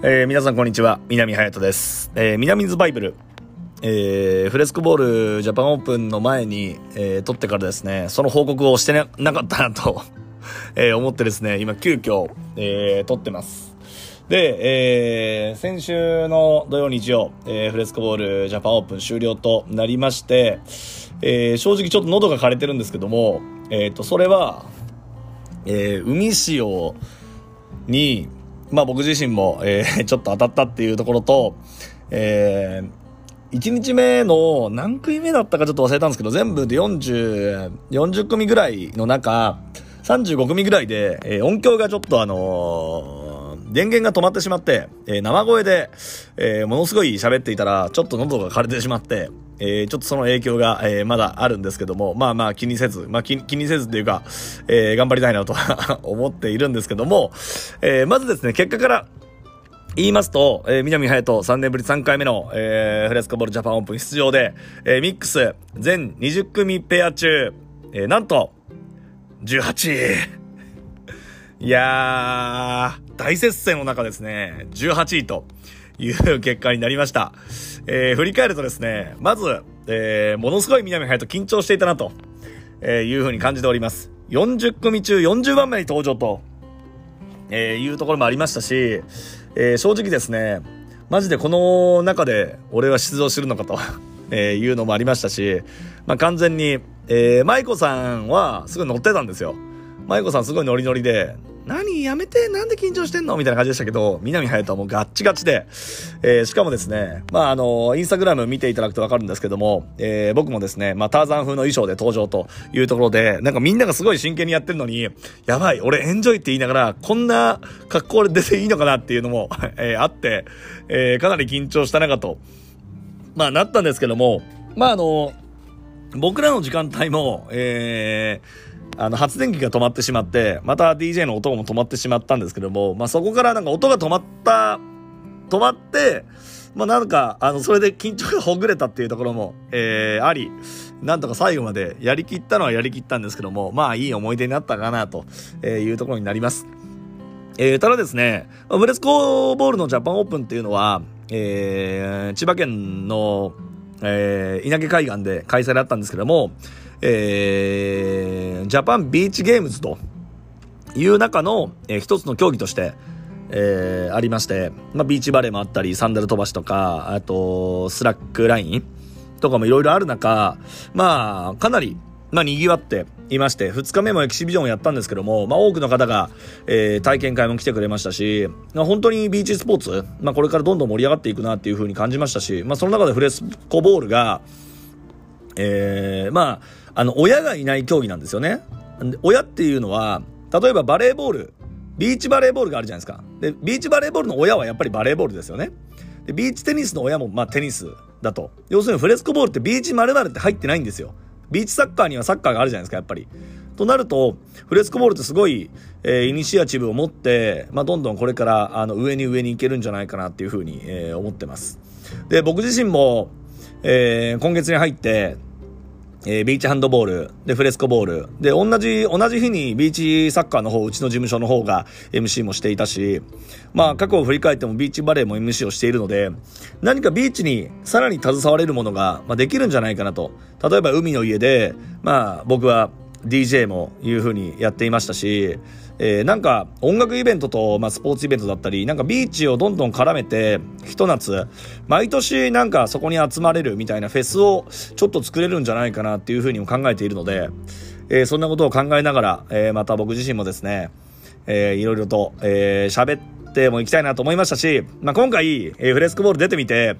えー、皆さんこんにちは。南隼人です。えー、南ズバイブル。えー、フレスコボールジャパンオープンの前に、えー、撮ってからですね、その報告をしてなかったなと えー、思ってですね、今急遽、えー、撮ってます。で、えー、先週の土曜日曜、えー、フレスコボールジャパンオープン終了となりまして、えー、正直ちょっと喉が枯れてるんですけども、えっ、ー、と、それは、えー、海潮に、まあ僕自身も、えー、ちょっと当たったっていうところと、えー、1日目の何組目だったかちょっと忘れたんですけど、全部で40、40組ぐらいの中、35組ぐらいで、えー、音響がちょっとあのー電源が止まってしまって、えー、生声で、え、ものすごい喋っていたら、ちょっと喉が枯れてしまって、えー、ちょっとその影響が、えー、まだあるんですけども、まあまあ気にせず、まあ気気にせずっていうか、えー、頑張りたいなと 思っているんですけども、えー、まずですね、結果から、言いますと、えー、南隼人3年ぶり3回目の、えー、フレスコボールジャパンオープン出場で、えー、ミックス全20組ペア中、えー、なんと、18位。いやー、大接戦の中ですね、18位という結果になりました。えー、振り返るとですね、まず、えー、ものすごい南隼人緊張していたなと、えー、いう風に感じております。40組中40番目に登場と、えー、いうところもありましたし、えー、正直ですね、マジでこの中で俺は出場するのかと えいうのもありましたし、まあ、完全に、えー、舞子さんはすごい乗ってたんですよ。舞子さんすごいノリノリで、何やめてなんで緊張してんの？みたいな感じでしたけど、南隼人はもうガッチガチで、えー、しかもですね、まああの、インスタグラム見ていただくとわかるんですけども、えー、僕もですね、まあターザン風の衣装で登場というところで、なんかみんながすごい真剣にやってるのに、やばい、俺エンジョイって言いながら、こんな格好で出ていいのかなっていうのも えー、あって、えー、かなり緊張した中と、まあなったんですけども、まああの、僕らの時間帯も、えー、あの、発電機が止まってしまって、また DJ の音も止まってしまったんですけども、まあ、そこからなんか音が止まった、止まって、まあ、なんか、あの、それで緊張がほぐれたっていうところも、えー、あり、なんとか最後までやりきったのはやりきったんですけども、まあ、いい思い出になったかな、というところになります。えー、ただですね、フレスコーボールのジャパンオープンっていうのは、えー、千葉県の、えー、稲毛海岸で開催だったんですけども、えー、ジャパンビーチゲームズという中の、えー、一つの競技として、えー、ありまして、まあ、ビーチバレーもあったり、サンダル飛ばしとか、あと、スラックラインとかもいろいろある中、まあ、かなり、まあ、賑わっていまして、2日目もエキシビジョンをやったんですけども、まあ、多くの方が、えー、体験会も来てくれましたし、まあ、本当にビーチスポーツ、まあ、これからどんどん盛り上がっていくなっていう風に感じましたし、まあ、その中でフレスコボールが、えー、まあ、あの、親がいない競技なんですよね。親っていうのは、例えばバレーボール、ビーチバレーボールがあるじゃないですか。で、ビーチバレーボールの親はやっぱりバレーボールですよね。で、ビーチテニスの親もまあテニスだと。要するにフレスコボールってビーチ丸々って入ってないんですよ。ビーチサッカーにはサッカーがあるじゃないですか、やっぱり。となると、フレスコボールってすごい、えー、イニシアチブを持って、まあ、どんどんこれから、あの、上に上に行けるんじゃないかなっていうふうに、えー、思ってます。で、僕自身も、えー、今月に入って、えー、ビーチハンドボール、で、フレスコボール。で、同じ、同じ日にビーチサッカーの方、うちの事務所の方が MC もしていたし、まあ、過去を振り返ってもビーチバレーも MC をしているので、何かビーチにさらに携われるものが、まあ、できるんじゃないかなと。例えば海の家で、まあ、僕は DJ もいう風にやっていましたし、えー、なんか音楽イベントと、まあ、スポーツイベントだったり、なんかビーチをどんどん絡めて、ひと夏、毎年なんかそこに集まれるみたいなフェスをちょっと作れるんじゃないかなっていうふうにも考えているので、えー、そんなことを考えながら、えー、また僕自身もですね、えー、いろいろと、えー、喋ってもいきたいなと思いましたし、まあ、今回、えー、フレスコボール出てみて、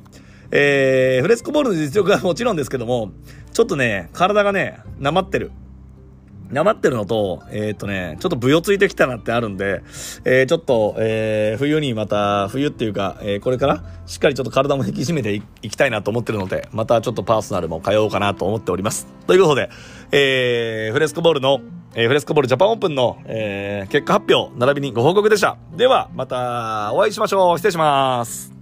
えー、フレスコボールの実力はもちろんですけども、ちょっとね、体がね、なまってる。なまってるのと、えー、っとね、ちょっとぶよついてきたなってあるんで、えー、ちょっと、えー、冬にまた、冬っていうか、え、これからしっかりちょっと体も引き締めていきたいなと思ってるので、またちょっとパーソナルも通おうかなと思っております。ということで、えー、フレスコボールの、え、フレスコボールジャパンオープンの、え、結果発表、並びにご報告でした。では、またお会いしましょう。失礼します。